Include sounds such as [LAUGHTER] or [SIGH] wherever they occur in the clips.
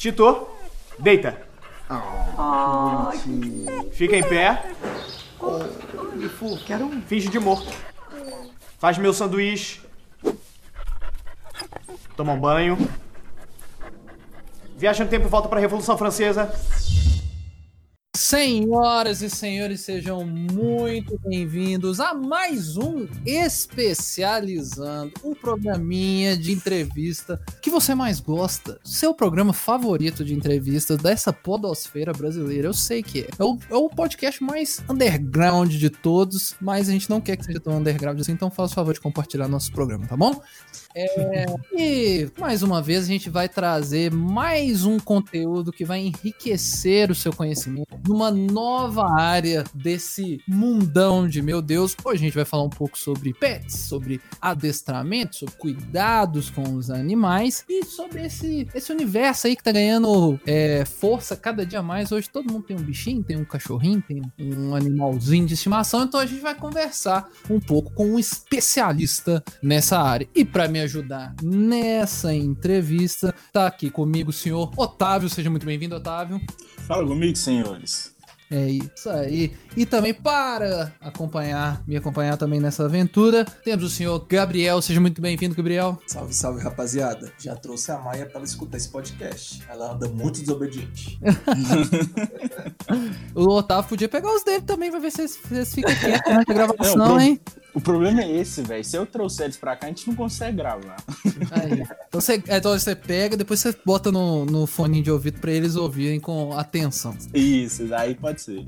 Tito, deita. Oh, Fica em pé. quero um. Finge de morto. Faz meu sanduíche. Toma um banho. Viaja no tempo e volta para a Revolução Francesa. Senhoras e senhores, sejam muito bem-vindos a mais um Especializando, o programinha de entrevista que você mais gosta. Seu programa favorito de entrevistas dessa podosfera brasileira, eu sei que é. É o, é o podcast mais underground de todos, mas a gente não quer que seja tão underground assim, então faça o favor de compartilhar nosso programa, tá bom? É, e mais uma vez a gente vai trazer mais um conteúdo que vai enriquecer o seu conhecimento numa nova área desse mundão de meu Deus. Hoje a gente vai falar um pouco sobre pets, sobre adestramento, sobre cuidados com os animais e sobre esse, esse universo aí que tá ganhando é, força cada dia mais. Hoje todo mundo tem um bichinho, tem um cachorrinho, tem um animalzinho de estimação, então a gente vai conversar um pouco com um especialista nessa área. E para me ajudar nessa entrevista, tá aqui comigo o senhor Otávio. Seja muito bem-vindo, Otávio. Fala comigo, senhores. É isso aí. E também para acompanhar, me acompanhar também nessa aventura, temos o senhor Gabriel. Seja muito bem-vindo, Gabriel. Salve, salve, rapaziada. Já trouxe a Maia para ela escutar esse podcast. Ela anda muito desobediente. [LAUGHS] o Otávio podia pegar os dele também, pra ver se vocês ficam quietos na gravação, Não, hein? O problema é esse, velho. Se eu trouxer eles pra cá, a gente não consegue gravar. Aí. Então, você, então você pega, depois você bota no, no fone de ouvido pra eles ouvirem com atenção. Isso, aí pode ser.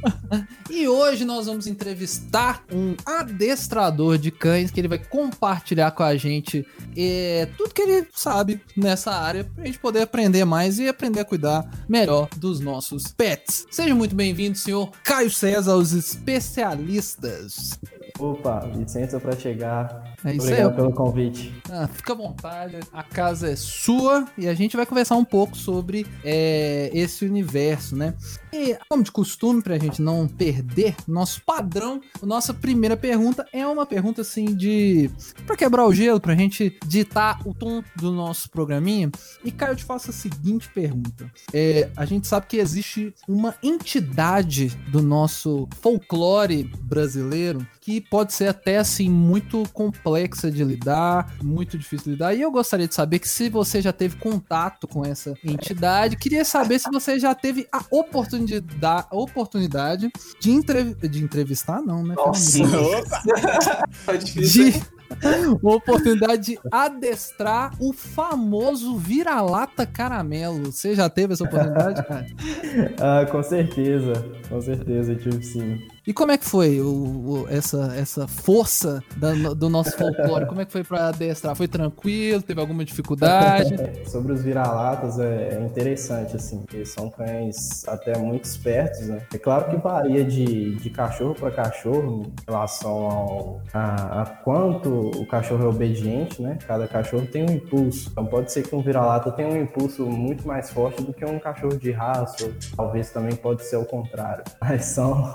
[LAUGHS] e hoje nós vamos entrevistar um adestrador de cães que ele vai compartilhar com a gente é, tudo que ele sabe nessa área pra gente poder aprender mais e aprender a cuidar melhor dos nossos pets. Seja muito bem-vindo, senhor Caio César, os especialistas. Opa, licença para chegar. É isso Obrigado aí. pelo convite. Ah, fica à vontade, a casa é sua e a gente vai conversar um pouco sobre é, esse universo, né? E, como de costume, pra gente não perder nosso padrão, a nossa primeira pergunta é uma pergunta assim de. pra quebrar o gelo, pra gente ditar o tom do nosso programinha. E, Caio, eu te faço a seguinte pergunta: é, a gente sabe que existe uma entidade do nosso folclore brasileiro que pode ser até assim muito complexa de lidar, muito difícil de lidar. E eu gostaria de saber que se você já teve contato com essa entidade, queria saber se você já teve a oportunidade, a oportunidade de, entrev de entrevistar, não, né? Nossa, Opa! é [LAUGHS] difícil. De [LAUGHS] uma oportunidade de adestrar o famoso vira-lata caramelo. Você já teve essa oportunidade, cara? [LAUGHS] Ah, com certeza, com certeza, eu tive sim. E como é que foi o, o- essa, essa força da- do nosso folclore? Como é que foi pra adestrar? Foi tranquilo? Teve alguma dificuldade? [LAUGHS] Sobre os vira-latas é, é interessante, assim, porque são cães até muito espertos, né? É claro que varia de, de cachorro para cachorro em relação ao, a, a quanto o cachorro é obediente, né? Cada cachorro tem um impulso. Então pode ser que um vira-lata tenha um impulso muito mais forte do que um cachorro de raça, ou talvez também pode ser o contrário. [LAUGHS] Mas são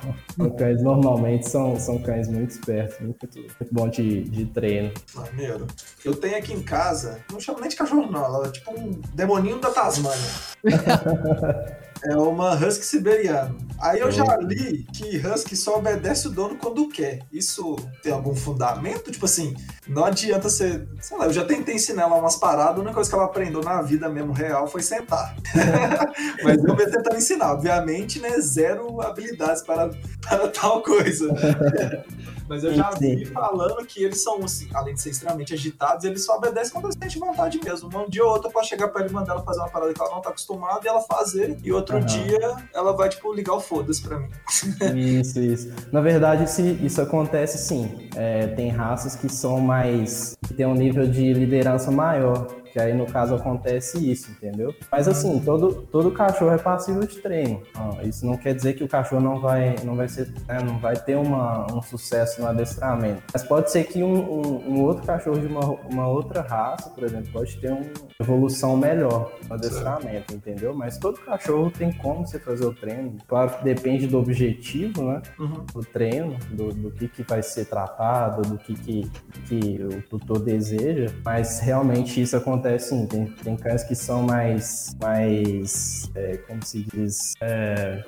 cães, normalmente são, são cães muito espertos, muito, muito bom de, de treino. Maneiro. Eu tenho aqui em casa, não chamo nem de cachorro, não. Ela é tipo um demoninho da Tasmânia. [LAUGHS] É uma husky siberiana. Aí eu já li que husky só obedece o dono quando quer. Isso tem algum fundamento? Tipo assim, não adianta você. Sei lá, eu já tentei ensinar ela umas paradas, a única coisa que ela aprendeu na vida mesmo real foi sentar. [LAUGHS] Mas eu vou tentar ensinar. Obviamente, né? Zero habilidades para, para tal coisa. Mas eu já vi falando que eles são, assim, além de ser extremamente agitados, eles só obedecem quando eles sentem vontade mesmo. Um dia ou outro pode chegar pra ele e mandar ela fazer uma parada que ela não tá acostumada e ela fazer. E outro Aham. dia ela vai, tipo, ligar o foda-se pra mim. Isso, isso. Na verdade, isso, isso acontece sim. É, tem raças que são mais. que tem um nível de liderança maior. Que aí, no caso, acontece isso, entendeu? Mas assim, todo, todo cachorro é passível de treino. Ah, isso não quer dizer que o cachorro não vai, não vai, ser, né, não vai ter uma, um sucesso no adestramento. Mas pode ser que um, um, um outro cachorro de uma, uma outra raça, por exemplo, pode ter uma evolução melhor no adestramento, entendeu? Mas todo cachorro tem como você fazer o treino. Claro que depende do objetivo, né? Uhum. do treino, do, do que, que vai ser tratado, do que, que, que o tutor deseja, mas realmente isso acontece acontece sim, tem, tem cães que são mais, mais é, como se diz, é,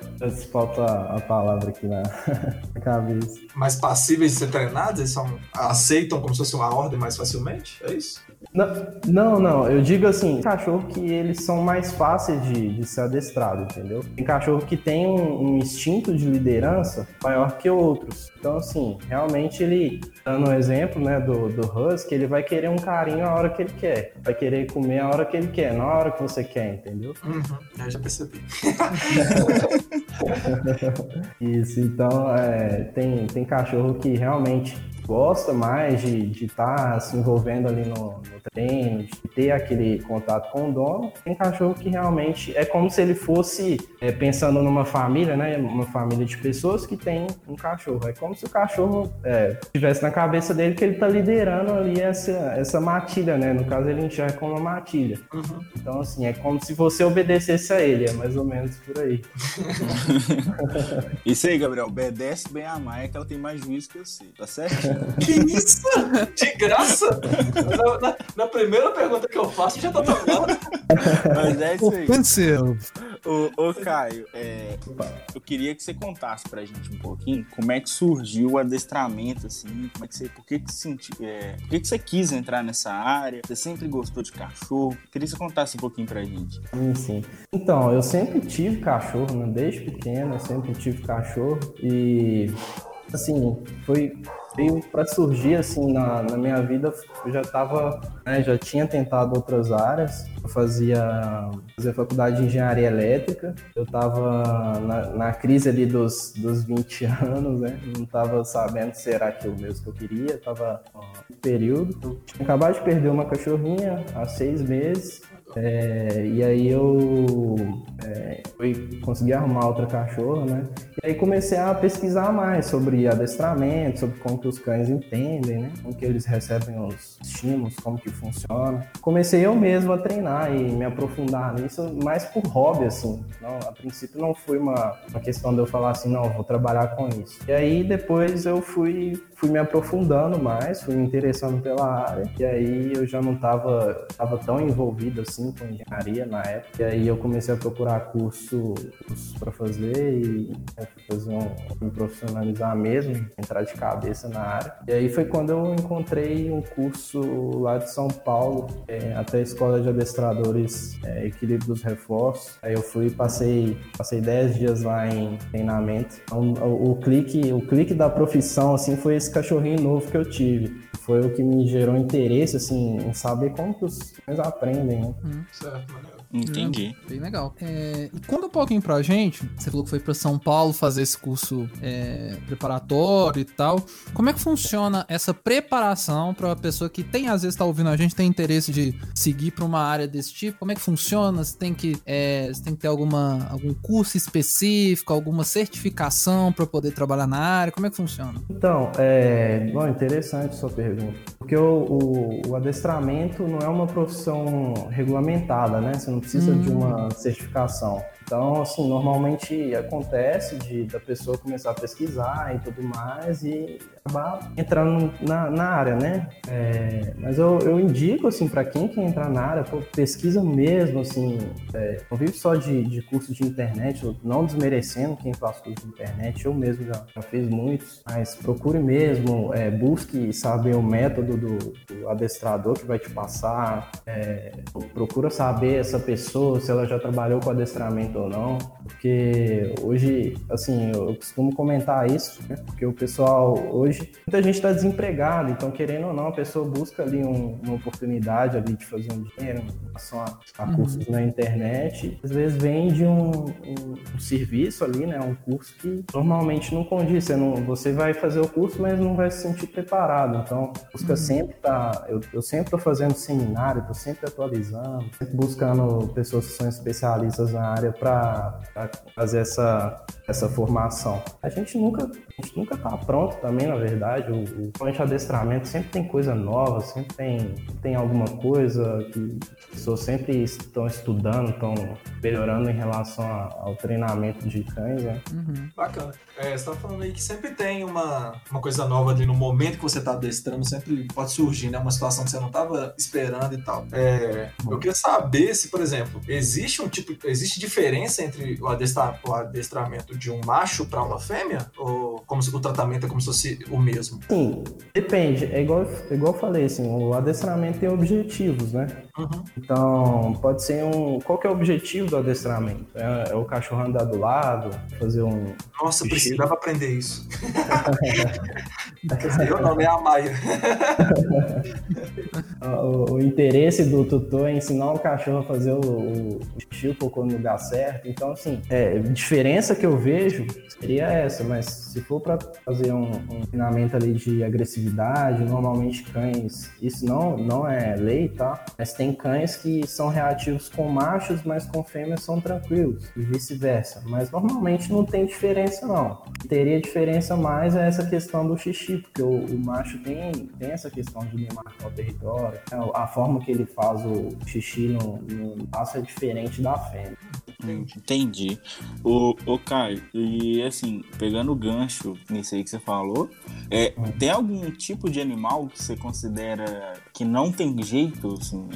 falta a palavra aqui na, [LAUGHS] na cabeça. Mais passíveis de ser treinados? Eles são, aceitam como se fosse uma ordem mais facilmente? É isso? Não, não, não, eu digo assim, cachorro que eles são mais fáceis de, de ser adestrado, entendeu? Tem cachorro que tem um, um instinto de liderança maior que outros. Então, assim, realmente ele, dando um exemplo, né, do, do Husky, ele vai querer um carinho a hora que ele quer. Vai querer comer a hora que ele quer, não a hora que você quer, entendeu? Uhum, eu já percebi. [LAUGHS] Isso, então, é, tem, tem cachorro que realmente gosta mais de estar tá se envolvendo ali no, no, treino, de ter aquele contato com o dono. Tem cachorro que realmente é como se ele fosse é, pensando numa família, né? Uma família de pessoas que tem um cachorro. É como se o cachorro é, tivesse na cabeça dele que ele está liderando ali essa, essa matilha, né? No caso, ele enxerga como uma matilha. Uhum. Então, assim, é como se você obedecesse a ele, é mais ou menos por aí. [LAUGHS] Isso aí, Gabriel. Obedece bem a Maia, que ela tem mais juízo que eu sei, tá certo? Que isso? De graça? Na, na, na, primeira pergunta que eu faço, já tá tomando. Mas é isso aí. Aconteceu. Ô, ô Caio, é, eu queria que você contasse pra gente um pouquinho como é que surgiu o adestramento, assim, como é que você, por que que, senti, é, por que que você quis entrar nessa área, você sempre gostou de cachorro, queria que você contasse um pouquinho pra gente. Sim, sim. Então, eu sempre tive cachorro, né? desde pequeno eu sempre tive cachorro e, assim, foi veio para surgir assim na, na, minha vida eu já estava né, já tinha tentado outras áreas eu fazia fazia faculdade de engenharia elétrica eu estava na, na, crise ali dos, dos 20 [LAUGHS] anos né não estava sabendo se era aquilo mesmo que eu queria estava no período eu tinha acabado de perder uma cachorrinha há seis meses é, e aí eu é, fui, consegui arrumar outra cachorra, né? E aí comecei a pesquisar mais sobre adestramento, sobre como que os cães entendem, né? Como que eles recebem os estímulos, como que funciona. Comecei eu mesmo a treinar e me aprofundar nisso, mais por hobby, assim. Não, a princípio não foi uma, uma questão de eu falar assim, não, vou trabalhar com isso. E aí depois eu fui fui me aprofundando mais, fui me interessando pela área, e aí eu já não estava tava tão envolvido assim com engenharia na época, e aí eu comecei a procurar curso, para fazer e né, fazer um, me profissionalizar mesmo, entrar de cabeça na área. E aí foi quando eu encontrei um curso lá de São Paulo, é, até a Escola de Adestradores é, Equilíbrio dos Reforços. Aí eu fui, passei, passei 10 dias lá em treinamento. Então, o, o clique, o clique da profissão assim foi esse cachorrinho novo que eu tive. Foi o que me gerou interesse, assim, em saber como que os cães aprendem, né? Hum. Certo, maneiro. Entendi. bem legal. É, e conta um pouquinho pra gente, você falou que foi pra São Paulo fazer esse curso é, preparatório e tal. Como é que funciona essa preparação pra uma pessoa que tem, às vezes, tá ouvindo a gente, tem interesse de seguir pra uma área desse tipo? Como é que funciona? Você tem que, é, você tem que ter alguma, algum curso específico, alguma certificação pra poder trabalhar na área? Como é que funciona? Então, é, bom, interessante sua pergunta. Porque o, o, o adestramento não é uma profissão regulamentada, né? Você não precisa de uma hum. certificação. Então, assim, normalmente acontece de da pessoa começar a pesquisar e tudo mais e acabar entrando na, na área, né? É, mas eu, eu indico, assim, para quem quer entrar na área, pô, pesquisa mesmo, assim, é, não vive só de, de curso de internet, não desmerecendo quem faz curso de internet, eu mesmo já, já fiz muitos, mas procure mesmo, é, busque saber o método do, do, adestrador que vai te passar, é, procura saber essa pessoa, se ela já trabalhou com adestramento ou não, porque hoje, assim, eu costumo comentar isso, né? porque o pessoal, hoje, muita gente está desempregada, então querendo ou não, a pessoa busca ali um, uma oportunidade ali de fazer um dinheiro em relação a, a uhum. cursos na internet, às vezes vende um, um, um, serviço ali, né, um curso que normalmente não condiz, você, não, você vai fazer o curso, mas não vai se sentir preparado, então busca uhum. sempre tá, eu, eu sempre estou fazendo seminário, estou sempre atualizando, sempre buscando pessoas que são especialistas na área para fazer essa, essa formação. A gente nunca a gente nunca tá pronto também, na verdade. O, o de adestramento sempre tem coisa nova, sempre tem, tem alguma coisa que as pessoas sempre estão estudando, estão melhorando em relação ao treinamento de cães, né? Uhum. Bacana. É, você tá falando aí que sempre tem uma, uma coisa nova ali no momento que você tá adestrando, sempre pode surgir, né? Uma situação que você não tava esperando e tal. É, eu queria saber se, por exemplo, existe um tipo, existe diferença entre o, adestra, o adestramento de um macho para uma fêmea? Ou como se o tratamento é como se fosse o mesmo? Sim, depende. É igual, é igual eu falei, assim, o adestramento tem objetivos, né? Uhum. Então, pode ser um. Qual que é o objetivo do adestramento? É, é o cachorro andar do lado, fazer um. Nossa, precisava aprender isso. [LAUGHS] eu não, é a Maia. [LAUGHS] o, o, interesse do tutor é ensinar o cachorro a fazer o, o xixi, o cocô no lugar certo. Então, assim, é, diferença que eu vejo seria essa, mas se for para fazer um, um treinamento ali de agressividade, normalmente cães, isso não, não é lei, tá? Mas tem cães que são reativos com machos, mas com fêmeas são tranquilos, e vice-versa. Mas normalmente não tem diferença, não. Teria diferença mais é essa questão do xixi, porque o, o macho tem, tem essa questão de demarcar o território, né? a forma que ele faz o xixi no, no passo é diferente da fêmea. Entendi. O, o Caio, e assim, pegando o gancho nisso aí que você falou, é, uhum. tem algum tipo de animal que você considera que não tem jeito, assim,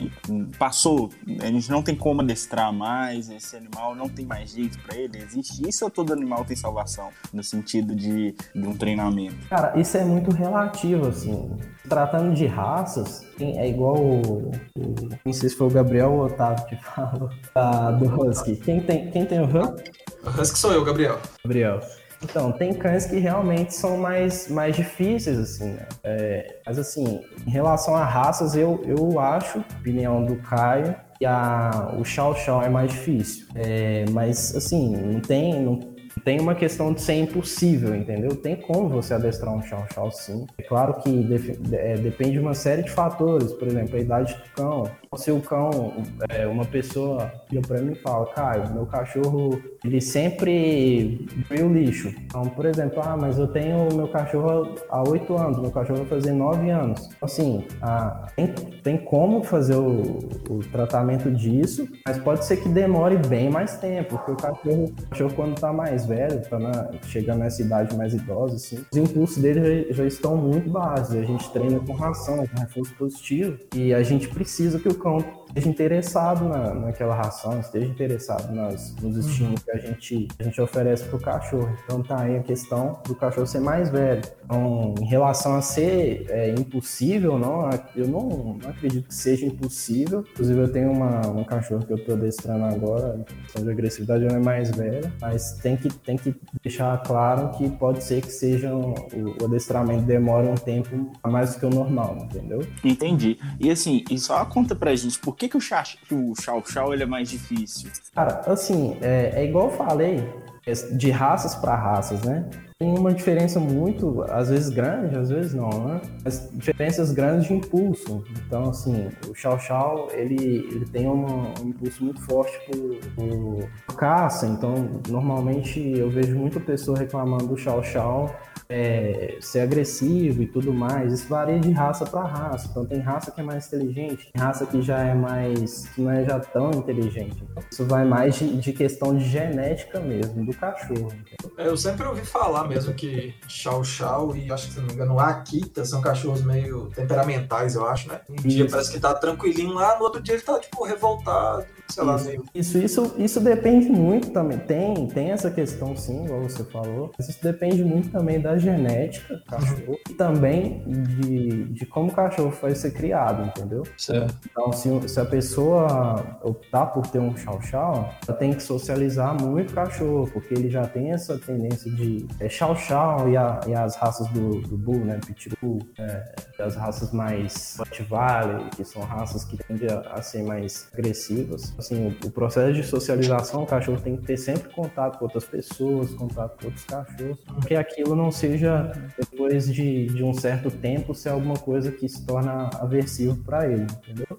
passou, a gente não tem como adestrar mais, esse animal não tem mais jeito para ele? Existe isso ou todo animal tem salvação, no sentido de, de um treinamento? Cara, isso é muito relativo, assim. Tratando de raças, é igual o, o, Não sei se foi o Gabriel ou o Otávio que falou [LAUGHS] ah, do Husky. Quem tem, quem tem o Husky? O Husky sou eu, Gabriel. Gabriel. Então, tem cães que realmente são mais, mais difíceis, assim, né? É, mas, assim, em relação a raças, eu, eu acho, opinião do Caio, que a, o Chow Chow é mais difícil. É, mas, assim, não tem, não tem uma questão de ser impossível, entendeu? Tem como você adestrar um chau chau sim. É claro que é, depende de uma série de fatores, por exemplo, a idade do cão. O cão, é, uma pessoa liga para mim e fala, Caio, meu cachorro, ele sempre veio lixo. Então, por exemplo, ah, mas eu tenho meu cachorro há oito anos, meu cachorro vai fazer nove anos. Assim, ah, tem, tem como fazer o, o, tratamento disso, mas pode ser que demore bem mais tempo, porque o cachorro, o cachorro quando tá mais velho, tá na, chegando nessa idade mais idosa, assim, os impulsos dele já, já estão muito baixos. A gente treina com ração, com reforço positivo, e a gente precisa que o cão pronto. Esteja interessado na, naquela ração, esteja interessado nas, nos estímulos que a gente, a gente oferece para o cachorro. Então tá aí a questão do cachorro ser mais velho. Então, em relação a ser é, impossível, não, eu não, não, acredito que seja impossível. Inclusive, eu tenho uma, um cachorro que eu estou adestrando agora, questão de agressividade, ela é mais velha, mas tem que, tem que deixar claro que pode ser que seja um, o, o adestramento demore um tempo a mais do que o normal, entendeu? Entendi. E assim, e só conta pra gente por que que, que o, chá, que o Chau Chau ele é mais difícil? Cara, assim, é, é igual eu falei, é de raças para raças, né? Tem uma diferença muito, às vezes grande, às vezes não, né? Mas diferenças grandes de impulso. Então, assim, o Chau Chau, ele, ele tem um, um impulso muito forte pro, pro caça. Então, normalmente eu vejo muita pessoa reclamando do Chau Chau é, ser agressivo e tudo mais, isso varia de raça para raça. Então tem raça que é mais inteligente, tem raça que já é mais. que não é já tão inteligente. Então, isso vai mais de, de, questão de genética mesmo, do cachorro. É, eu sempre ouvi falar mesmo que Chow Chow e acho que se não me engano, Akita são cachorros meio temperamentais, eu acho, né? Um isso. dia parece que tá tranquilinho lá, no outro dia ele tá, tipo, revoltado sei lá, isso, isso, isso, isso, depende muito também. Tem, tem essa questão, sim, igual você falou. Mas isso depende muito também da genética do cachorro e também de, de como o cachorro foi ser criado, entendeu? Certo. Então, se, se a pessoa optar por ter um chau-chau, ela tem que socializar muito o cachorro, porque ele já tem essa tendência de é, chau-chau e, a, e as raças do, do bull, né? Pitbull, é, as raças mais Rottweiler, que são raças que tendem a, a ser mais agressivas assim, o, processo de socialização, o cachorro tem que ter sempre contato com outras pessoas, contato com outros cachorros, que aquilo não seja, depois de, de um certo tempo, ser alguma coisa que se torna aversivo para ele, entendeu?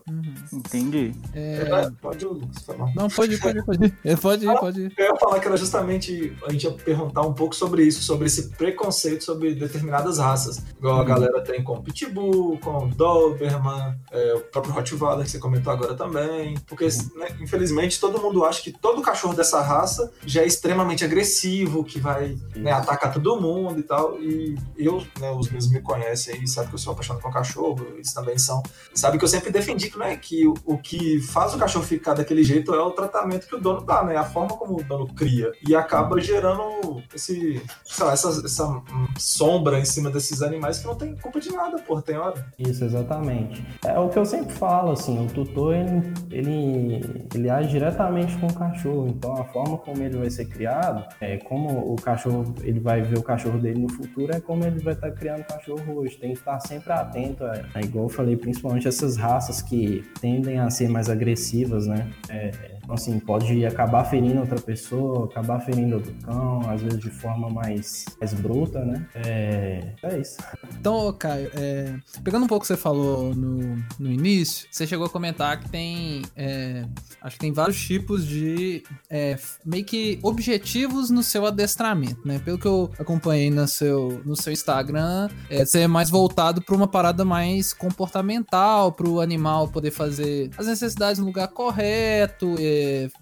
Entendi. É, É, Pode, falar. Não, pode ir, pode ir, pode ir. É, Pode ir, pode ir. Eu ia falar que era justamente a gente ia perguntar um pouco sobre isso, sobre esse preconceito sobre determinadas raças. Igual a galera tem com Pitbull, com Doberman, é, o próprio Rottweiler que você comentou agora também. Porque, né, infelizmente, todo mundo acha que todo cachorro dessa raça já é extremamente agressivo, que vai né, atacar todo mundo e tal. E eu, né, os meus me conhecem e sabem que eu sou apaixonado com cachorro, eles também são. Sabe que eu sempre defendi que, né, que o, o que faz o cachorro ficar daquele jeito é o tratamento que o dono dá, né? A forma como o dono cria. E acaba gerando esse, lá, essa, essa sombra em cima desses animais que não tem culpa de nada, porra, tem hora. Isso, exatamente. É o que eu sempre falo, assim, o tutor, ele, ele, ele age diretamente com o cachorro, então a forma como ele vai ser criado, é como o cachorro, ele vai ver o cachorro dele no futuro, é como ele vai estar criando o cachorro hoje, tem que estar sempre atento, é, é igual eu falei, principalmente essas raças que tendem a ser mais agressivas, né, é, assim, pode acabar ferindo outra pessoa, acabar ferindo outro cão, às vezes de forma mais, mais bruta, né? É, é isso. Então, Caio, é, pegando um pouco o que você falou no, no início, você chegou a comentar que tem. é, acho que tem vários tipos de. é, meio que objetivos no seu adestramento, né? Pelo que eu acompanhei no seu, no seu Instagram, é, você é mais voltado para uma parada mais comportamental, para o animal poder fazer as necessidades no lugar correto, é,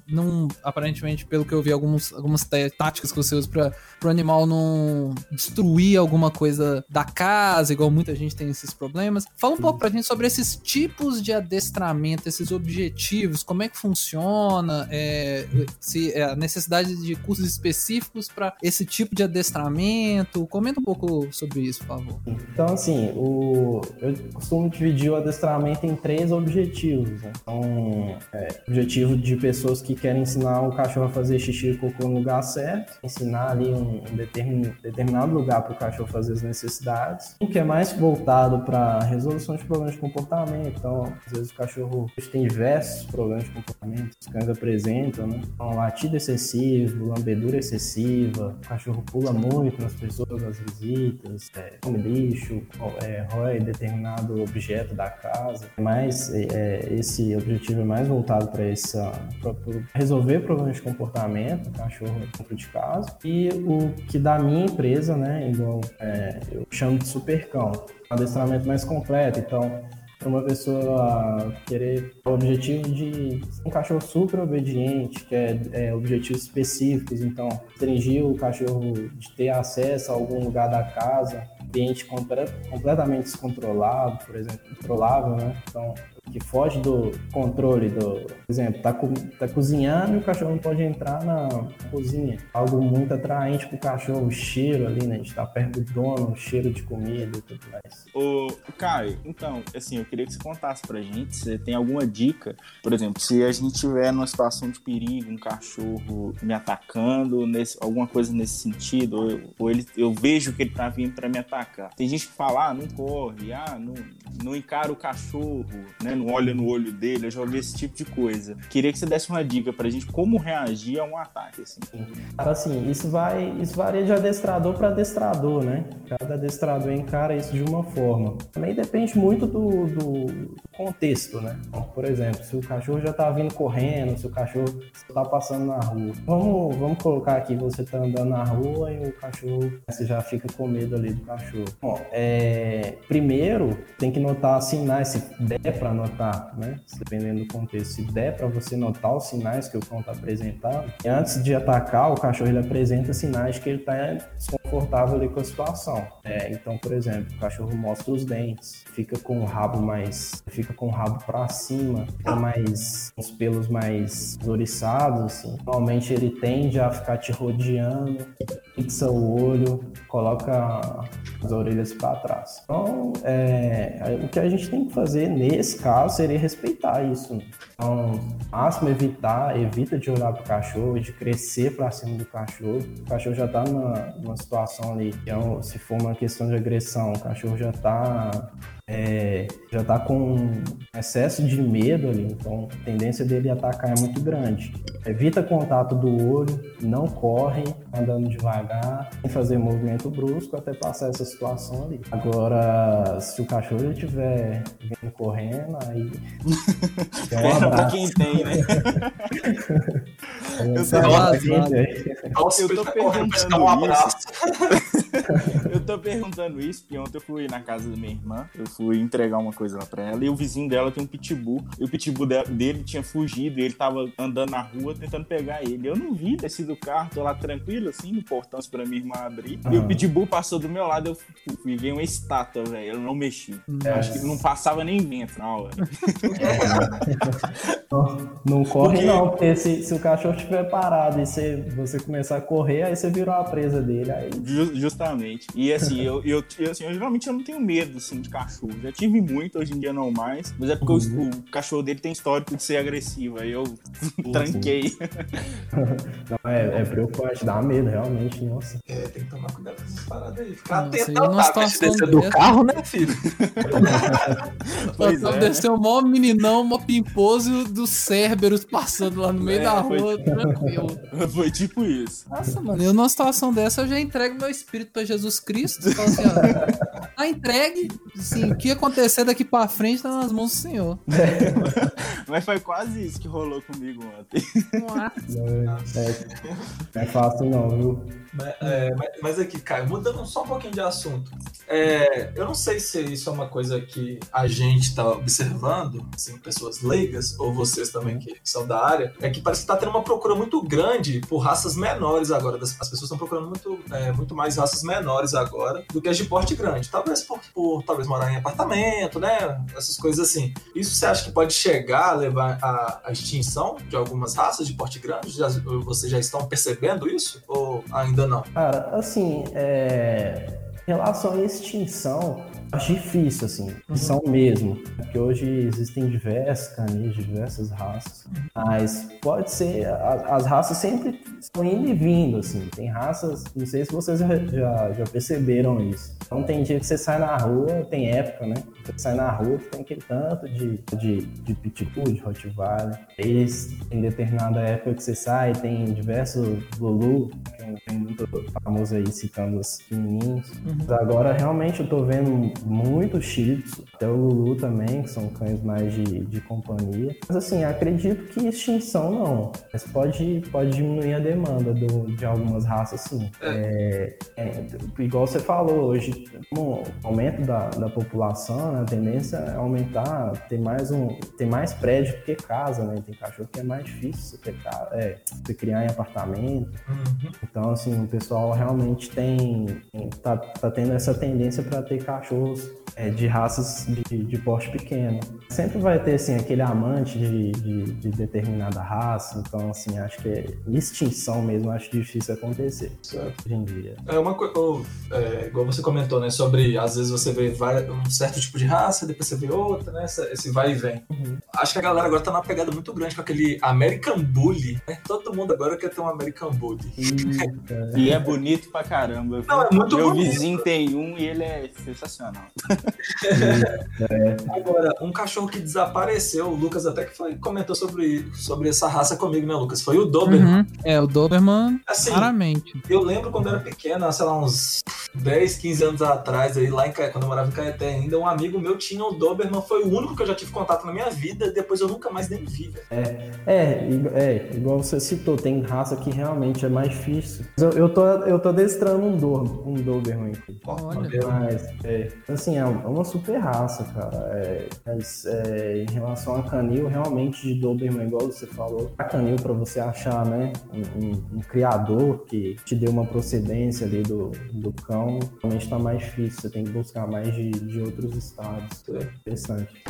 não, aparentemente, pelo que eu vi, alguns, algumas táticas que você usa para o animal não destruir alguma coisa da casa, igual muita gente tem esses problemas. Fala um pouco pra gente sobre esses tipos de adestramento, esses objetivos, como é que funciona, é, se é, a necessidade de cursos específicos para esse tipo de adestramento. Comenta um pouco sobre isso, por favor. Então, assim, o, eu costumo dividir o adestramento em três objetivos. Né? Então, é, objetivo de pessoas que querem ensinar o cachorro a fazer xixi e cocô no lugar certo, ensinar ali um, um determin- determinado lugar para o cachorro fazer as necessidades. Um que é mais voltado para resolução de problemas de comportamento. Então, às vezes o cachorro tem diversos problemas de comportamento, os cães apresentam, né? Então, latido excessivo, lambedura excessiva, o cachorro pula muito nas pessoas, nas visitas, é, come lixo, é, rói determinado objeto da casa. Mas é, é, esse objetivo é mais voltado para essa pra resolver problemas de comportamento, cachorro dentro de casa. E o que da minha empresa, né, igual é, eu chamo de supercão, um adestramento mais completo. Então, para uma pessoa querer o objetivo de um cachorro super obediente, que é, é, objetivos específicos, então restringir o cachorro de ter acesso a algum lugar da casa, ambiente comple- completamente descontrolado, por exemplo, controlável, né? Então que foge do controle do, por exemplo, tá, co- tá cozinhando e o cachorro não pode entrar na cozinha. Algo muito atraente pro cachorro, o cheiro ali, né? A gente tá perto do dono, o cheiro de comida e tudo mais. Ô, Caio, então, assim, eu queria que você contasse pra gente se tem alguma dica. Por exemplo, se a gente tiver numa situação de perigo, um cachorro me atacando, nesse, alguma coisa nesse sentido, ou, eu, ou ele, eu vejo que ele tá vindo pra me atacar. Tem gente que fala, ah, não corre, ah, não, não encara o cachorro, né? Não olha no olho dele, eu já ouvi esse tipo de coisa. Queria que você desse uma dica pra gente como reagir a um ataque, assim. Cara, assim, isso vai, isso varia de adestrador para adestrador, né? Cada adestrador encara isso de uma forma. Também depende muito do, do contexto, né? Por exemplo, se o cachorro já tá vindo correndo, se o cachorro tá passando na rua. Vamos, vamos colocar aqui, você tá andando na rua e o cachorro, você já fica com medo ali do cachorro. Bom, é, primeiro tem que notar sinais, se der para notar, né? Dependendo do contexto, se der para você notar os sinais que o cão tá apresentando. Antes de atacar, o cachorro ele apresenta sinais que ele tá desconfortável ali com a situação. É, então, por exemplo, o cachorro mostra os dentes, fica com o rabo mais, fica com o rabo para cima, fica mais os pelos mais oriçados, assim. Normalmente ele tende a ficar te rodeando, fixa o olho, coloca as orelhas para trás. Então, é, o que a gente tem que fazer nesse caso seria respeitar isso. Então, máximo evitar, evita de olhar pro cachorro, de crescer para cima do cachorro. O cachorro já tá numa, numa situação ali, é um- se for uma questão de agressão, o cachorro já tá é, já tá com excesso de medo ali, então a tendência dele atacar é muito grande. Evita contato do olho, não corre, andando devagar, sem fazer movimento brusco até passar essa situação ali. Agora, se o cachorro estiver vindo correndo, aí [LAUGHS] é um Perna pra abraço. quem tem, né? [LAUGHS] É Eu tô vazado. Eu tô perguntando um isso. [LAUGHS] Eu tô perguntando isso porque ontem eu fui na casa da minha irmã, eu fui entregar uma coisa lá pra ela e o vizinho dela tem um pitbull. E o pitbull de- dele tinha fugido e ele tava andando na rua tentando pegar ele. Eu não vi, desci do carro, tô lá tranquilo assim, no portão pra minha irmã abrir. E o Aham. pitbull passou do meu lado, eu fui, fui ver uma estátua, velho. Eu não mexi. Eu Acho que não passava nem vento na hora. [LAUGHS] Não, não corre Porque- não, porque se, se o cachorro estiver parado e você, você começar a correr, aí você virou a presa dele. Aí Ju- justamente. E assim, eu, eu, eu, assim, eu geralmente eu não tenho medo assim, de cachorro. Já tive muito, hoje em dia não mais. Mas é porque o- Uhum. o, cachorro dele tem histórico de ser agressivo. Aí eu [LAUGHS] tranquei. [LAUGHS] não, é, é preocupante, dá medo, realmente, nossa. É, tem que tomar cuidado com essas paradas aí. Ficar atento ao taco descer do dessa- carro, né, filho? [LAUGHS] Pois é. desceu o maior meninão, uma pimposo dos Cerberus passando lá no meio É, da foi- rua, tranquilo. [LAUGHS] Foi tipo isso. Nossa, mano, eu numa situação dessa eu já entrego meu espírito pra Jesus Cristo. Falo assim, ó, [LAUGHS] tá entregue, assim, o que acontecer daqui pra frente tá nas mãos do Senhor. [LAUGHS] Mas foi quase isso que rolou comigo ontem. Não é, não é fácil não, viu? Mas, é, mas- mas aqui, Caio, mudando só um pouquinho de assunto. É, eu não sei se isso é uma coisa que a gente tá observando, assim, pessoas leigas, ou vocês também que são da área, é que parece que tá tendo uma procura muito grande por raças menores agora. Das- As pessoas estão procurando muito, é, muito mais raças menores agora do que as de porte grande. Talvez por, por talvez morar em apartamento, né? Essas coisas assim. Isso você acha que pode chegar a levar à, à extinção de algumas raças de porte grande? Já, vocês já estão percebendo isso? Ou ainda não? Cara, assim, é... em relação à extinção, acho difícil, assim, extinção mesmo. Porque hoje existem diversos canis, diversas raças. Mas pode ser, a- as raças sempre estão indo e vindo, assim. Tem raças, não sei se vocês já, já, já perceberam isso. Então tem dia que você sai na rua, tem época, né? Você sai na rua que tem aquele tanto de, de, de pitbull, de Rottweiler. Eles, em determinada época que você sai, tem diversos Lulu, é muito famoso aí citando os pequenininhos. Mas agora realmente eu tô vendo muito Shih Tzu, até o Lulu também, que são cães mais de, de companhia. Mas assim, acredito que extinção não. Mas pode, pode diminuir a demanda do- de algumas raças sim. É, é, igual você falou, hoje, com o aumento da, da população, né, a tendência é aumentar, ter mais, um, ter mais prédio do que casa, né? Tem cachorro que é mais difícil você, ter, é, você criar em apartamento. Então, assim, o pessoal realmente tem, tá, tá tendo essa tendência para ter cachorros é, de raças de, de porte pequeno. Sempre vai ter, assim, aquele amante de, de, de determinada raça. Então, assim, acho que é extinção mesmo, acho difícil acontecer hoje em dia. É uma coisa, é, igual você comentou, né, sobre às vezes você vê várias- um certo tipo de raça, depois você vê outra, né, essa- esse vai e vem. Acho que a galera agora tá numa pegada muito grande com aquele American Bully, né? Todo mundo agora quer ter um American Bully. E, E é bonito pra caramba. Não, é muito Meu bonito. vizinho tem um e ele é sensacional. Agora, um cachorro que desapareceu, o Lucas até que foi, comentou sobre, sobre essa raça comigo, né, Lucas? Foi o Doberman. Uhum. É, o Doberman, Assim, claramente. Eu lembro quando eu era pequeno, sei lá, uns 10, 15 anos atrás, aí, lá em quando eu morava em Caeté ainda, um amigo meu tinha um Doberman, foi o único que eu já tive contato na minha vida, depois eu nunca mais nem vi, velho. É, igu- é, igual você citou, tem raça que realmente é mais difícil. Eu, eu, tô, eu tô adestrando um, do, um Doberman aqui. Olha. Mas, é, assim, é uma super raça, cara. É, mas é, em relação a canil, realmente de Doberman, igual você falou, a canil pra você achar, né, um, um- um criador que te dê uma procedência ali do, do cão, realmente tá mais difícil. Você tem que buscar mais de, de outros estados. É interessante.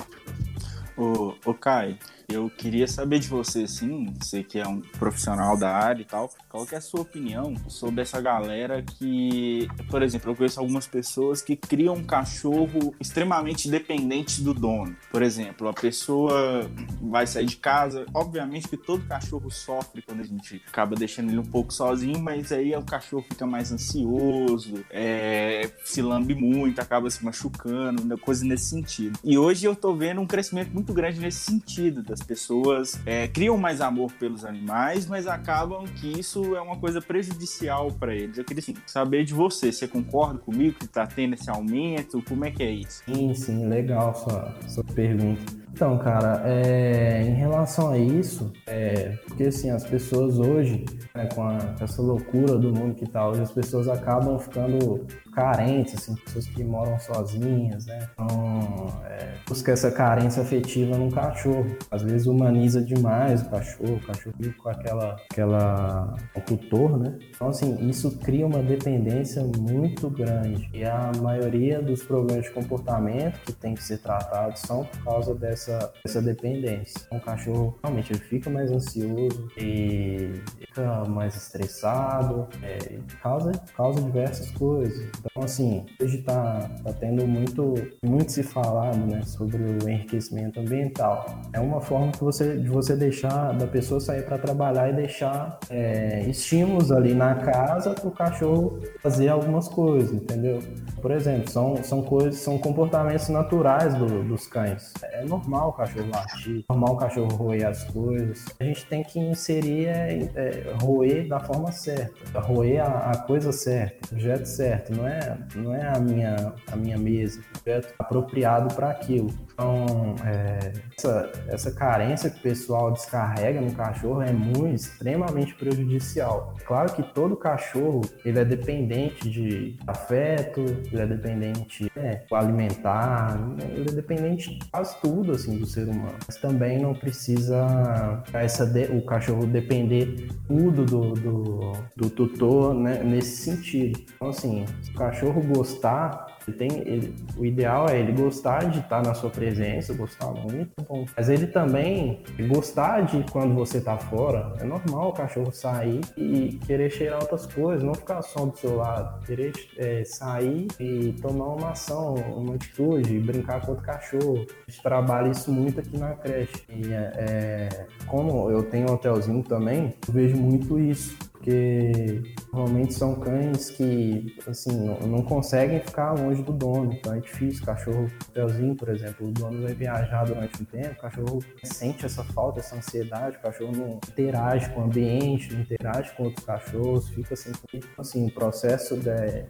Ô, ô Kai, eu queria saber de você, assim, você que é um profissional da área e tal, qual que é a sua opinião sobre essa galera que, por exemplo, eu conheço algumas pessoas que criam um cachorro extremamente dependente do dono. Por exemplo, a pessoa vai sair de casa, obviamente que todo cachorro sofre quando a gente acaba deixando ele um pouco sozinho, mas aí o cachorro fica mais ansioso, é, se lambe muito, acaba se machucando, coisa nesse sentido. E hoje eu tô vendo um crescimento muito grande nesse sentido, das pessoas é, criam mais amor pelos animais, mas acabam que isso é uma coisa prejudicial para eles. Eu queria assim, saber de você, você concorda comigo que tá tendo esse aumento? Como é que é isso? Sim, sim, legal sua, sua pergunta. Então, cara, é, em relação a isso, é, porque assim, as pessoas hoje, né, com, a, com, essa loucura do mundo que tá hoje, as pessoas acabam ficando carentes, assim, pessoas que moram sozinhas, né? Então, é, busca essa carência afetiva no cachorro. Às vezes humaniza demais o cachorro, o cachorro fica com aquela, aquela, o tutor, né? Então, assim, isso cria uma dependência muito grande. E a maioria dos problemas de comportamento que tem que ser tratados são por causa dessa, dessa dependência. Então, o cachorro realmente ele fica mais ansioso e fica mais estressado, é, causa, causa diversas coisas. Então, assim, hoje tá, tá tendo muito, muito se falado, né, sobre o enriquecimento ambiental. É uma forma que você, de você deixar, da pessoa sair para trabalhar e deixar é, estímulos ali na casa para o cachorro fazer algumas coisas, entendeu? Por exemplo, são, são coisas, são comportamentos naturais do, dos cães. É normal o cachorro latir, é normal o cachorro roer as coisas. A gente tem que inserir, é, é, roer da forma certa, roer a, a coisa certa, o jeito certo, não é é, não é a, minha, a minha mesa, projeto apropriado para aquilo. Então, é, essa, essa carência que o pessoal descarrega no cachorro é muito, extremamente prejudicial. Claro que todo cachorro ele é dependente de afeto, ele é dependente é, alimentar, ele é dependente de quase tudo assim do ser humano. Mas também não precisa essa de, o cachorro depender tudo do, do, do tutor né, nesse sentido. Então, assim, se o cachorro gostar ele tem, ele, o ideal é ele gostar de estar na sua presença, gostar muito, bom. mas ele também gostar de quando você está fora. É normal o cachorro sair e querer cheirar outras coisas, não ficar só do seu lado, querer é, sair e tomar uma ação, uma atitude, brincar com outro cachorro. A gente trabalha isso muito aqui na creche. E é, é como eu tenho um hotelzinho também, eu vejo muito isso porque normalmente são cães que assim não, não, conseguem ficar longe do dono, então é difícil. Cachorro hotelzinho, por exemplo, o dono vai viajar durante um tempo, o cachorro sente essa falta, essa ansiedade, o cachorro não interage com o ambiente, não interage com outros cachorros, fica assim, assim o processo de,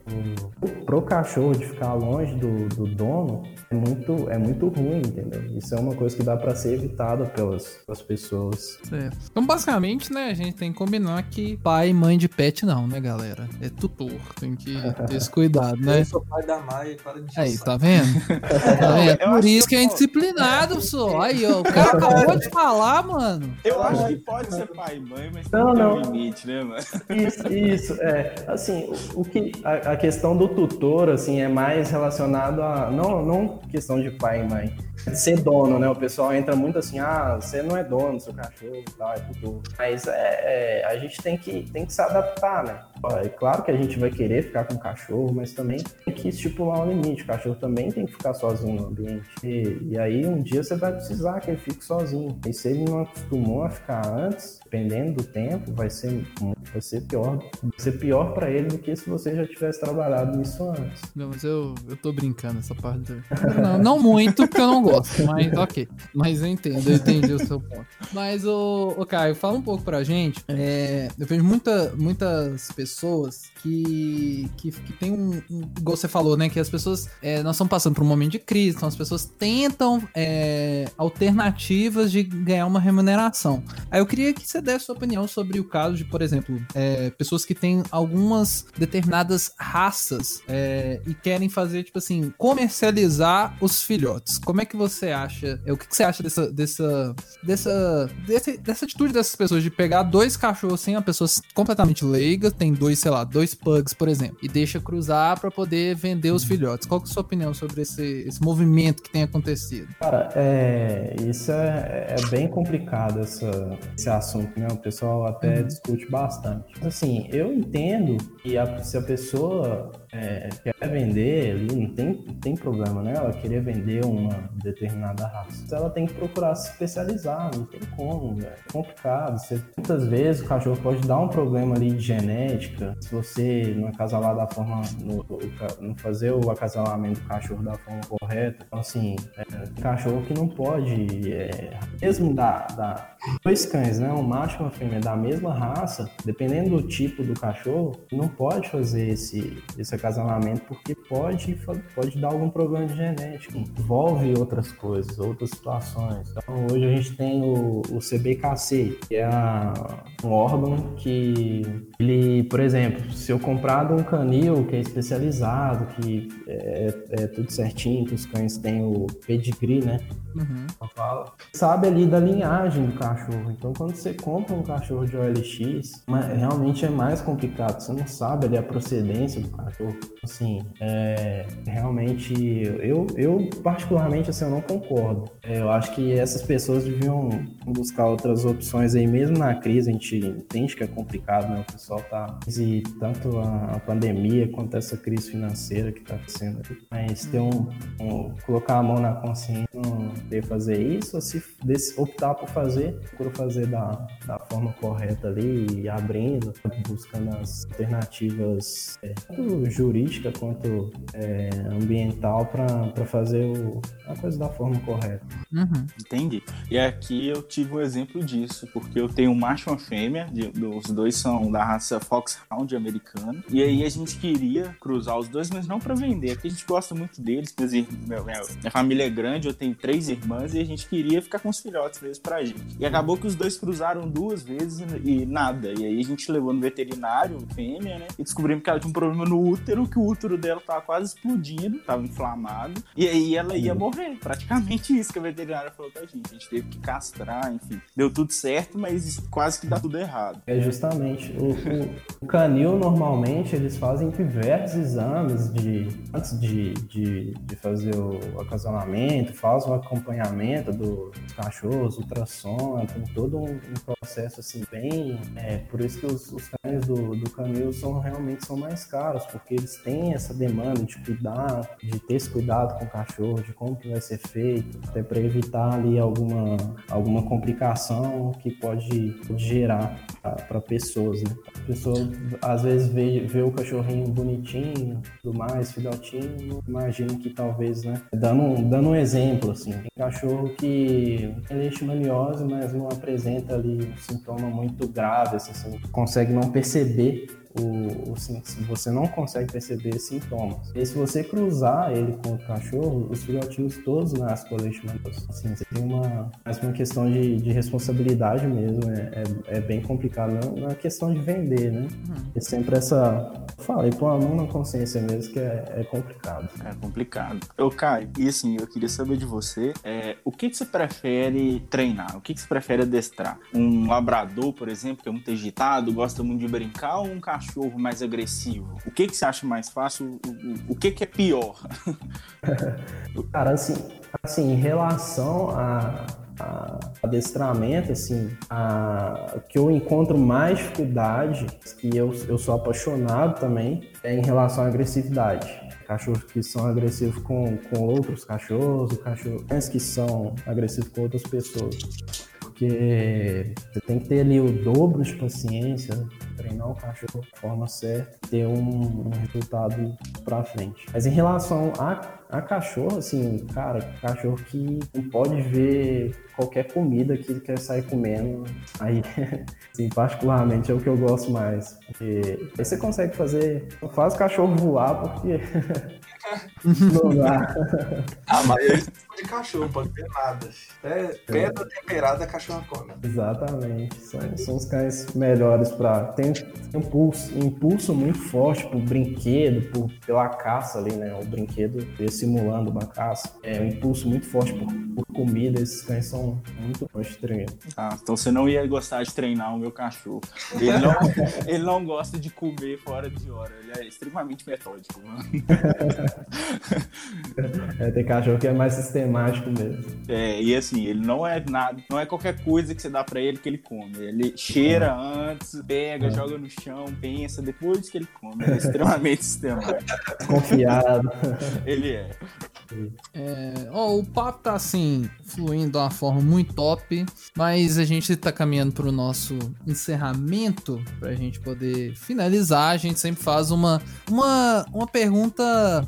o, pro cachorro de ficar longe do, do dono é muito, é muito ruim, entendeu? Isso é uma coisa que dá para ser evitada pelas, pelas pessoas. Certo. Então, basicamente, né, a gente tem que combinar que pai pai e mãe de pet, não, né, galera? É tutor. Tem que ter esse cuidado, né? Eu sou pai da Maia, para de Aí, tá vendo? tá vendo? Por isso que é indisciplinado, só. Aí, ó, o cara acabou de falar, mano. Eu acho que pode ser pai e mãe, mas não, tem não. um limite, né, mano? Isso, isso. É, assim, o, o que, a, a, questão do tutor, assim, é mais relacionado a. Não, não questão de pai e mãe ser dono, né? O pessoal entra muito assim, ah, você não é dono do seu cachorro e tal, é tudo. Mas é, é, a gente tem que, tem que se adaptar, né? É claro que a gente vai querer ficar com o cachorro, mas também tem que estipular um limite. O cachorro também tem que ficar sozinho no ambiente. E, e aí um dia você vai precisar que ele fique sozinho. E se ele não acostumou a ficar antes, dependendo do tempo, vai ser, vai ser pior. Vai ser pior para ele do que se você já tivesse trabalhado nisso antes. Não, mas eu, eu tô brincando essa parte. Não, não muito, porque eu não gosto, mas ok. Mas eu entendo, eu entendi o seu ponto. Mas, o, o Caio, fala um pouco pra gente. É, eu vejo muita, muitas pessoas pessoas que, que, que tem um, um. Igual você falou, né? Que as pessoas. É, nós estamos passando por um momento de crise, então as pessoas tentam é, alternativas de ganhar uma remuneração. Aí eu queria que você desse sua opinião sobre o caso de, por exemplo, é, pessoas que têm algumas determinadas raças é, e querem fazer, tipo assim, comercializar os filhotes. Como é que você acha? É, o que, que você acha dessa, dessa, dessa, desse, dessa atitude dessas pessoas de pegar dois cachorros sem assim, a pessoa completamente leiga, tem dois, sei lá, dois pugs, por exemplo, e deixa cruzar para poder vender os filhotes? Qual que é a sua opinião sobre esse, esse movimento que tem acontecido? Cara, é, isso é, é bem complicado essa, esse assunto, né? O pessoal até uhum. discute bastante. Assim, eu entendo que a, se a pessoa é, quer vender ali, não tem, tem problema, né? Ela querer vender uma determinada raça. Ela tem que procurar se especializar, não tem como, é complicado. Você, muitas vezes o cachorro pode dar um problema ali de genética, se você não acasalar da forma, não fazer o acasalamento do cachorro da forma correta. Então, assim, é, cachorro que não pode, é, mesmo da, da dois cães, né? Um macho e uma fêmea da mesma raça, dependendo do tipo do cachorro, não pode fazer esse, esse acasalamento porque pode, pode dar algum problema de genética. Envolve outras coisas, outras situações. Então, hoje a gente tem o, o CBKC, que é a, um órgão que ele, por exemplo, se eu comprar um canil que é especializado, que é, é tudo certinho, que os cães têm o pedigree, né? Uhum. Fala. Sabe ali da linhagem do cachorro. Então, quando você compra um cachorro de OLX, realmente é mais complicado. Você não sabe ali a procedência do cachorro. Assim, é, realmente, eu, eu particularmente, assim, eu não concordo. É, eu acho que essas pessoas deviam buscar outras opções aí, mesmo na crise, a gente entende que é complicado, né? O pessoal tá... E tanto a, a pandemia quanto essa crise financeira que tá sendo. Mas ter um, um colocar a mão na consciência, um, poder fazer isso, ou se optar por fazer, procuro fazer da, da forma correta ali, abrindo, buscando as alternativas é, tanto jurídica quanto é, ambiental para fazer o, a coisa da forma correta. Uhum. Entendi. E aqui eu tive um exemplo disso, porque eu tenho um macho e uma fêmea, de, os dois são da raça Foxhound americana, e aí a gente queria cruzar os dois, mas não para vender, porque a gente gosta muito deles, minha, minha, minha família é grande, eu tenho três irmãs e a gente queria ficar com os filhotes mesmo pra gente. E acabou que os dois cruzaram duas vezes e nada. E aí a gente levou no veterinário, fêmea, né? E descobrimos que ela tinha um problema no útero, que o útero dela tava quase explodindo, tava inflamado. E aí ela ia morrer. Praticamente isso que a veterinária falou pra gente. A gente teve que castrar, enfim. Deu tudo certo, mas quase que dá tudo errado. É justamente. O, o, o canil, normalmente, eles fazem diversos exames de antes de, de, de fazer o acasalamento, faz o acompanhamento dos cachorros, ultrassom, tem todo um, um processo assim bem. É, por isso que os, os cães do, do canil são realmente são mais caros, porque eles têm essa demanda de cuidar, de ter esse cuidado com o cachorro, de como que vai ser feito, até para evitar ali alguma, alguma complicação que pode gerar para pessoas, né? A pessoa às vezes vê, vê o cachorrinho bonitinho, tudo mais, filhotinho, imagina que talvez, né? Dando, dando um exemplo, assim, cachorro que tem leishmaniose, mas não apresenta ali um sintoma muito grave, assim, você consegue não perceber o, o, se você não consegue perceber sintomas. E se você cruzar ele com o cachorro, os filhotinhos todos nascem com leishmaniose. Assim, você tem uma, mais uma questão de, de responsabilidade mesmo, é, é, é, bem complicado. Não, é questão de vender, né? Uhum. É sempre essa... Falei, pôr a mão na consciência mesmo que é, é complicado. É complicado. Eu, Caio, e assim, eu queria saber de você, é, o que, que você prefere treinar? O que, que você prefere adestrar? Um labrador, por exemplo, que é muito agitado, gosta muito de brincar, ou um cachorro cachorro mais agressivo? O que, que você acha mais fácil? O, o, o que, que é pior? [LAUGHS] Cara, assim, assim em relação a, a adestramento, assim, a, que eu encontro mais dificuldade, que eu, eu sou apaixonado também, é em relação à agressividade. Cachorros que são agressivos com, com outros cachorros, cachorros que são agressivos com outras pessoas porque você tem que ter ali o dobro de paciência, treinar o cachorro de forma certa, ter um, um resultado para frente. Mas em relação a a cachorro, assim, cara, cachorro que não pode ver qualquer comida que ele quer sair comendo. Aí, [LAUGHS] assim, particularmente é o que eu gosto mais. Porque aí você consegue fazer. Não faz o cachorro voar porque. [LAUGHS] não dá. [LAUGHS] Ah, mas de cachorro, pode ter nada. É, pedra temperada, cachorro come. Exatamente. São, são os cães melhores para Tem um impulso, um impulso muito forte pro brinquedo, por, pela caça ali, né? O brinquedo simulando uma caça. É um impulso muito forte por, por comida. Esses cães são muito fortes de Ah, então você não ia gostar de treinar o meu cachorro. [LAUGHS] Ele não, ele não gosta de comer fora de hora. Ele é extremamente metódico, mano. [LAUGHS] [LAUGHS] é, tem cachorro que é mais sistemático mesmo. É, e assim, ele não é nada, não é qualquer coisa que você dá para ele que ele come. Ele cheira antes, pega, é. joga no chão, pensa, depois que ele come. Ele é extremamente [LAUGHS] sistemático. Confiado. ele é. É, ó, o papo tá assim, fluindo de uma forma muito top, mas a gente tá caminhando pro nosso encerramento, pra gente poder finalizar. A gente sempre faz uma, uma, uma pergunta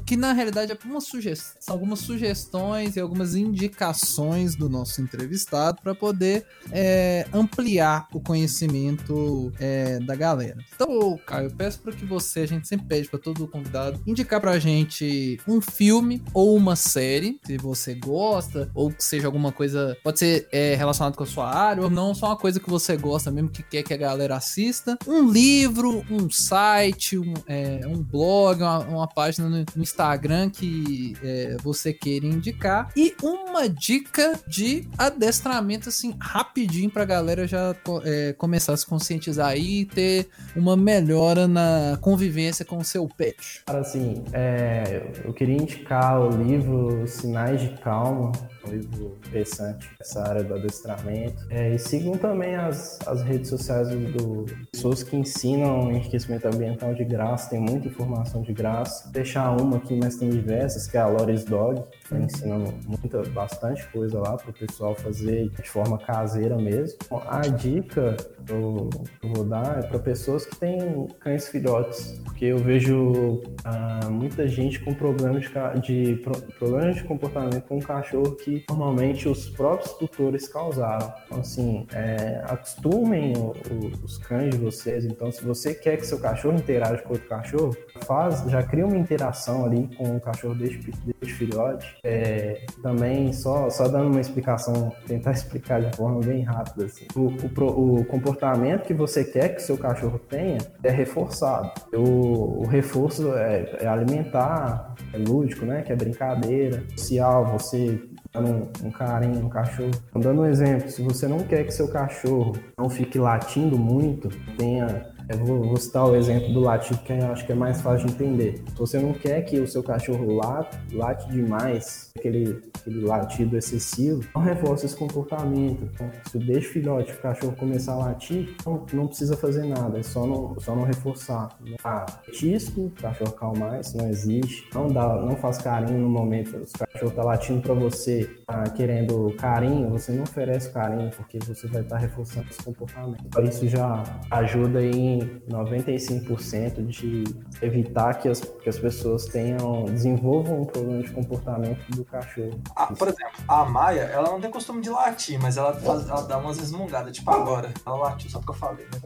que na realidade é uma sugestão, algumas sugestões e algumas indicações do nosso entrevistado para poder é, ampliar o conhecimento é, da galera. Então, Caio, eu peço para que você, a gente sempre pede para todo convidado, indicar pra gente um filme ou uma série, se você gosta, ou que seja alguma coisa, pode ser é, relacionado com a sua área, ou não, só uma coisa que você gosta mesmo, que quer que a galera assista. Um livro, um site, um, é, um blog, uma, uma página no, no, Instagram que é, você queira indicar. E uma dica de adestramento, assim, rapidinho pra galera já é, começar a se conscientizar aí e ter uma melhora na convivência com o seu pet. Cara, assim, é, eu queria indicar o livro livro Sinais de Calma, um livro interessante essa área do adestramento. É, e sigam também as, as redes sociais do, do pessoas que ensinam enriquecimento ambiental de graça, tem muita informação de graça. Vou deixar uma aqui, mas tem diversas, que é a Lores Dog, que tá ensinando muita, bastante coisa lá para o pessoal fazer de forma caseira mesmo. A dica que eu, eu vou dar é para pessoas que têm cães filhotes, porque eu vejo ah, muita gente com problemas de, de, problemas de comportamento com um cachorro que normalmente os próprios tutores causaram. Então, assim, é, acostumem o, o, os cães de vocês. Então, se você quer que seu cachorro interaja com outro cachorro, faz, já cria uma interação ali com o cachorro desde, desde filhote. É, também, só, só dando uma explicação, tentar [LAUGHS] explicar de forma bem rápida. Assim. O, o, o comportamento que você quer que seu cachorro tenha é reforçado. O, o reforço é, é alimentar, é lúdico, né? Que é brincadeira, social, você dando um, um carinho no cachorro. Então, dando um exemplo, se você não quer que seu cachorro não fique latindo muito, tenha eu vou, vou, citar o exemplo do latido, que eu acho que é mais fácil de entender. Se você não quer que o seu cachorro late, late demais, aquele, aquele latido excessivo, não reforça esse comportamento. Então, se deixa o filhote, o cachorro começar a latir, não, não precisa fazer nada, é só não, só não reforçar. Ah, petisco, o cachorro calmar, isso não existe. Não, dá, não faz carinho no momento, o cachorro tá latindo para você, tá querendo carinho, você não oferece carinho, porque você vai estar tá reforçando esse comportamento. Isso já ajuda em 95% de evitar que as, que as pessoas tenham, desenvolvam um problema de comportamento do cachorro. Ah, por exemplo, a Maia, ela não tem costume de latir, mas ela, faz, ela dá umas resmungadas, tipo agora. Ela latiu, só porque eu falei, né?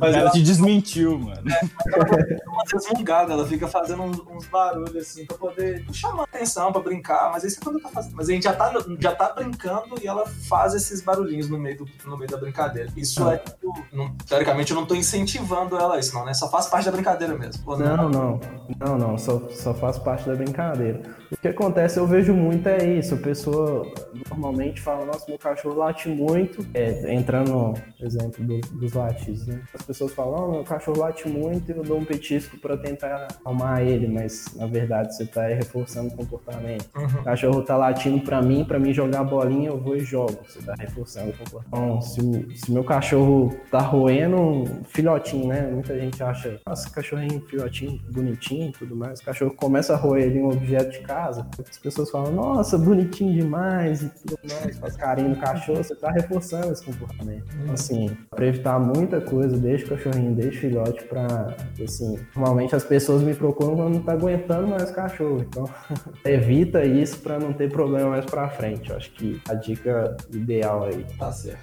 mas ela, te desmentiu, mano. É, resmungadas, ela fica fazendo uns, uns, barulhos assim pra poder chamar atenção, pra brincar, mas isso é quando tá fazendo. Mas a gente já tá, já tá brincando e ela faz esses barulhinhos no meio, do, no meio da brincadeira. Isso é, tipo, não, teoricamente eu não tô incentivando ela a isso, não, né? Só faz parte da brincadeira mesmo. Não, não, não, não, só, só faz parte da brincadeira. O que acontece, eu vejo muito é isso, a pessoa normalmente fala, nossa, meu cachorro late muito, é, entrando no exemplo do, dos latidos, né? As pessoas falam, oh, meu cachorro late muito e eu dou um petisco para tentar acalmar ele, mas na verdade você tá reforçando o comportamento. Uhum. O cachorro tá latindo para mim, para mim jogar bolinha, eu vou e jogo, você tá reforçando o comportamento. Então, se, se meu cachorro cachorro tá roendo um filhotinho, né? Muita gente acha, nossa, cachorrinho filhotinho, bonitinho tudo mais. O cachorro começa a roer um objeto de casa. As pessoas falam, nossa, bonitinho demais e tudo mais. Faz carinho no cachorro, você tá reforçando esse comportamento. Então, assim, pra evitar muita coisa coisa, desde cachorrinho, desde filhote, pra, assim, normalmente as pessoas me procuram quando não tá aguentando mais cachorro, então [LAUGHS] evita isso pra não ter problema mais pra frente. Eu acho que a dica ideal aí. Tá certo?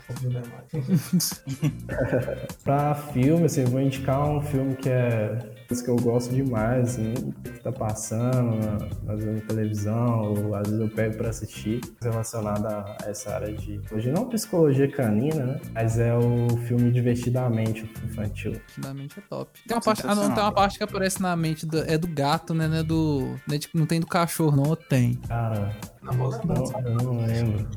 [LAUGHS] [LAUGHS] Pra filme, assim, eu vou indicar um filme que é que eu gosto demais, assim, que tá passando, na- às vezes na televisão, ou às vezes eu pego pra assistir, relacionado a essa área de. Hoje não psicologia canina, né? Mas é o filme Divertidamente infantil. Definitivamente é top. Tem uma parte, ah, não, tem uma parte que aparece na mente do- é do gato, né? Não, é do, não, é de- não tem do cachorro, não, ou tem. Cara, Vou lembrar. não, eu não lembro.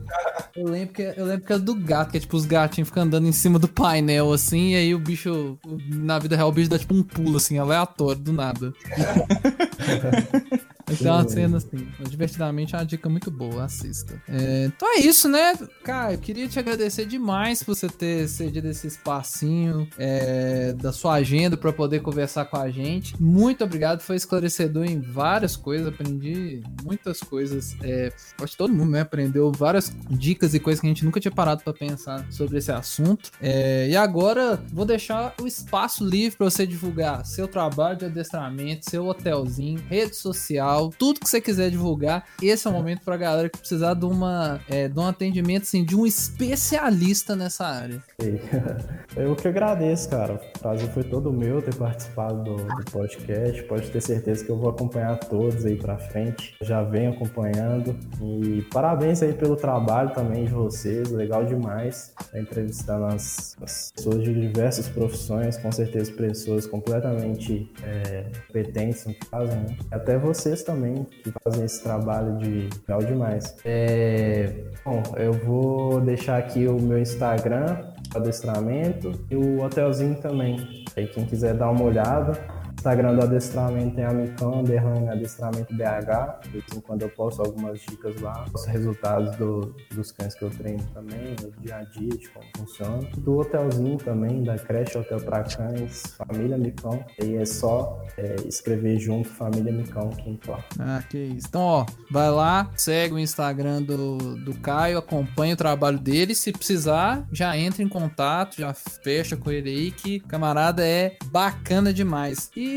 Eu lembro, que, eu lembro que é do gato, que é tipo os gatinhos ficam andando em cima do painel, assim, e aí o bicho, na vida real, o bicho dá tipo um pulo, assim, aleatório, do nada. [LAUGHS] Então é uma cena assim, mas divertidamente é uma dica muito boa, assista. É, então é isso, né? Cara, eu queria te agradecer demais por você ter cedido esse espacinho é, da sua agenda pra poder conversar com a gente. Muito obrigado, foi esclarecedor em várias coisas, aprendi muitas coisas. É, acho que todo mundo né, aprendeu várias dicas e coisas que a gente nunca tinha parado pra pensar sobre esse assunto. É, e agora vou deixar o espaço livre pra você divulgar seu trabalho de adestramento, seu hotelzinho, rede social, tudo que você quiser divulgar. Esse é o momento pra galera que precisar de, uma, é, de um atendimento assim, de um especialista nessa área. [LAUGHS] Eu que agradeço, cara. O prazer foi todo meu ter participado do, do podcast. Pode ter certeza que eu vou acompanhar todos aí pra frente. Já venho acompanhando. E parabéns aí pelo trabalho também de vocês. Legal demais. Entrevistando as, as pessoas de diversas profissões, com certeza pessoas completamente é, competentes no que fazem, né? Até vocês também que fazem esse trabalho de legal demais. É, bom, eu vou deixar aqui o meu Instagram, adestramento, e o hotelzinho também. Aí quem quiser dar uma olhada, Instagram do adestramento tem amicão, underline adestramento BH. De vez em quando eu posto algumas dicas lá, posto resultados do- dos cães que eu treino também, no dia a dia, de como funciona. Do hotelzinho também, da creche Hotel para Cães, Família Micão. Aí é só é, escrever junto Família Micão que entra. Ah, que isso. Então, ó, vai lá, segue o Instagram do, do Caio, acompanha o trabalho dele. Se precisar, já entra em contato, já fecha com ele aí, que camarada é bacana demais. E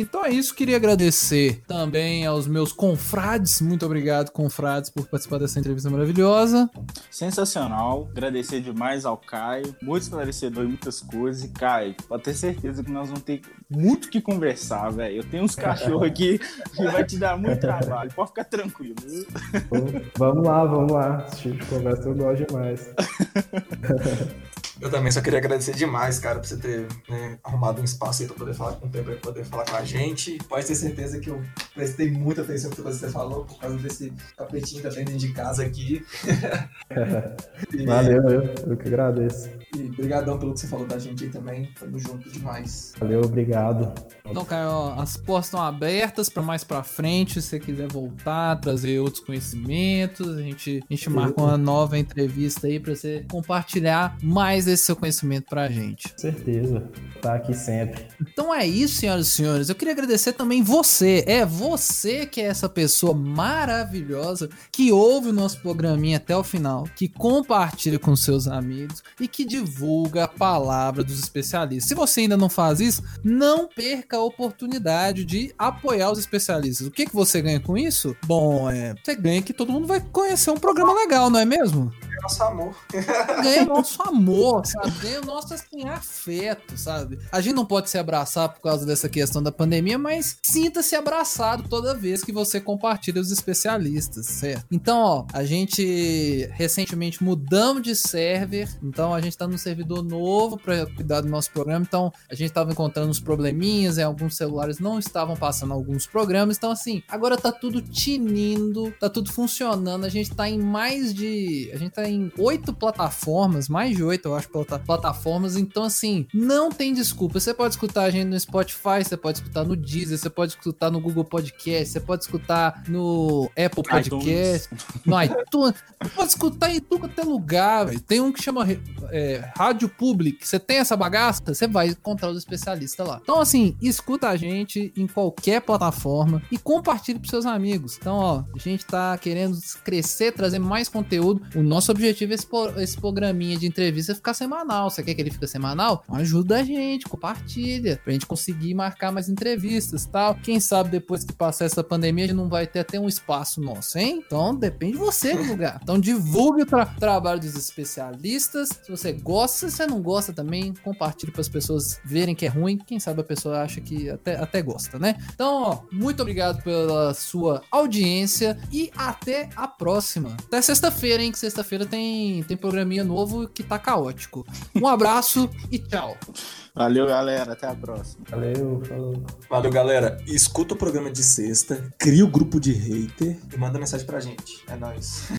então é isso, queria agradecer também aos meus confrades. Muito obrigado, confrades, por participar dessa entrevista maravilhosa. Sensacional. Agradecer demais ao Caio. Muito esclarecedor em muitas coisas. E, Caio, pode ter certeza que nós vamos ter muito o que conversar, velho. Eu tenho uns [LAUGHS] cachorros aqui que vai te dar muito trabalho. Pode ficar tranquilo. viu? Vamos lá, vamos lá. Esse tipo de conversa eu gosto demais. [LAUGHS] Eu também só queria agradecer demais, cara, por você ter né, arrumado um espaço aí pra poder falar com o tempo, pra poder falar com a gente. Pode ter certeza que eu prestei muita atenção no que você falou, por causa desse tapetinho que tenho dentro de casa aqui. [LAUGHS] E- Valeu, eu, eu que agradeço. E brigadão pelo que você falou da gente aí também. Tamo junto demais. Valeu, obrigado. Então, Caio, ó, as portas estão abertas para mais pra frente. Se você quiser voltar, trazer outros conhecimentos, a gente, a gente marca uma nova entrevista aí pra você compartilhar mais desse seu conhecimento pra gente. Com certeza. Tá aqui sempre. Então é isso, senhoras e senhores. Eu queria agradecer também você. É você que é essa pessoa maravilhosa que ouve o nosso programinha até o final, que compartilha com seus amigos e que divulga a palavra dos especialistas. Se você ainda não faz isso, não perca a oportunidade de apoiar os especialistas. O que, que você ganha com isso? Bom, é, você ganha que todo mundo vai conhecer um programa legal, não é mesmo? Nosso amor. ganha o [LAUGHS] nosso amor, sabe? Ganha o nosso assim, afeto, sabe? A gente não pode se abraçar por causa dessa questão da pandemia, mas sinta-se abraçado toda vez que você compartilha os especialistas, certo? Então, ó, a gente recentemente mudamos de server, então a gente tá num servidor novo para cuidar do nosso programa, então a gente tava encontrando uns probleminhas, e alguns celulares não estavam passando alguns programas, então assim, agora tá tudo tinindo, tá tudo funcionando, a gente tá em mais de, a gente tá em oito plataformas, mais de oito, eu acho, plata- plataformas, então assim, não tem desculpa, você pode escutar a gente no Spotify, você pode escutar no Deezer, você pode escutar no Google Podcast, você pode escutar no Apple Podcast, no iTunes, você pode escutar em tudo até lugar, velho. Tem um que chama é, Rádio Public. Você tem essa bagaça, você vai encontrar os especialistas lá. Então, assim, escuta a gente em qualquer plataforma e compartilhe pros seus amigos. Então, ó, a gente tá querendo crescer, trazer mais conteúdo. O nosso objetivo é esse, esse programinha de entrevista ficar semanal. Você quer que ele fique semanal? Ajuda a gente, compartilha, pra gente conseguir marcar mais entrevistas e tal. Quem sabe depois que passar essa pandemia, a gente não vai ter até um espaço nosso, hein? Então depende de você lugar. Então divulgue o tra trabalho dos especialistas. Se você gosta, se você não gosta também, compartilhe para as pessoas verem que é ruim. Quem sabe a pessoa acha que até, até gosta, né? Então, ó, muito obrigado pela sua audiência e até a próxima. Até sexta-feira, hein? Que sexta-feira tem, tem programinha novo que tá caótico. Um abraço e tchau. Valeu, galera. Até a próxima. Valeu, falou. Valeu, galera. Escuta o programa de sexta, cria o grupo de hater E manda mensagem pra gente. É nóis.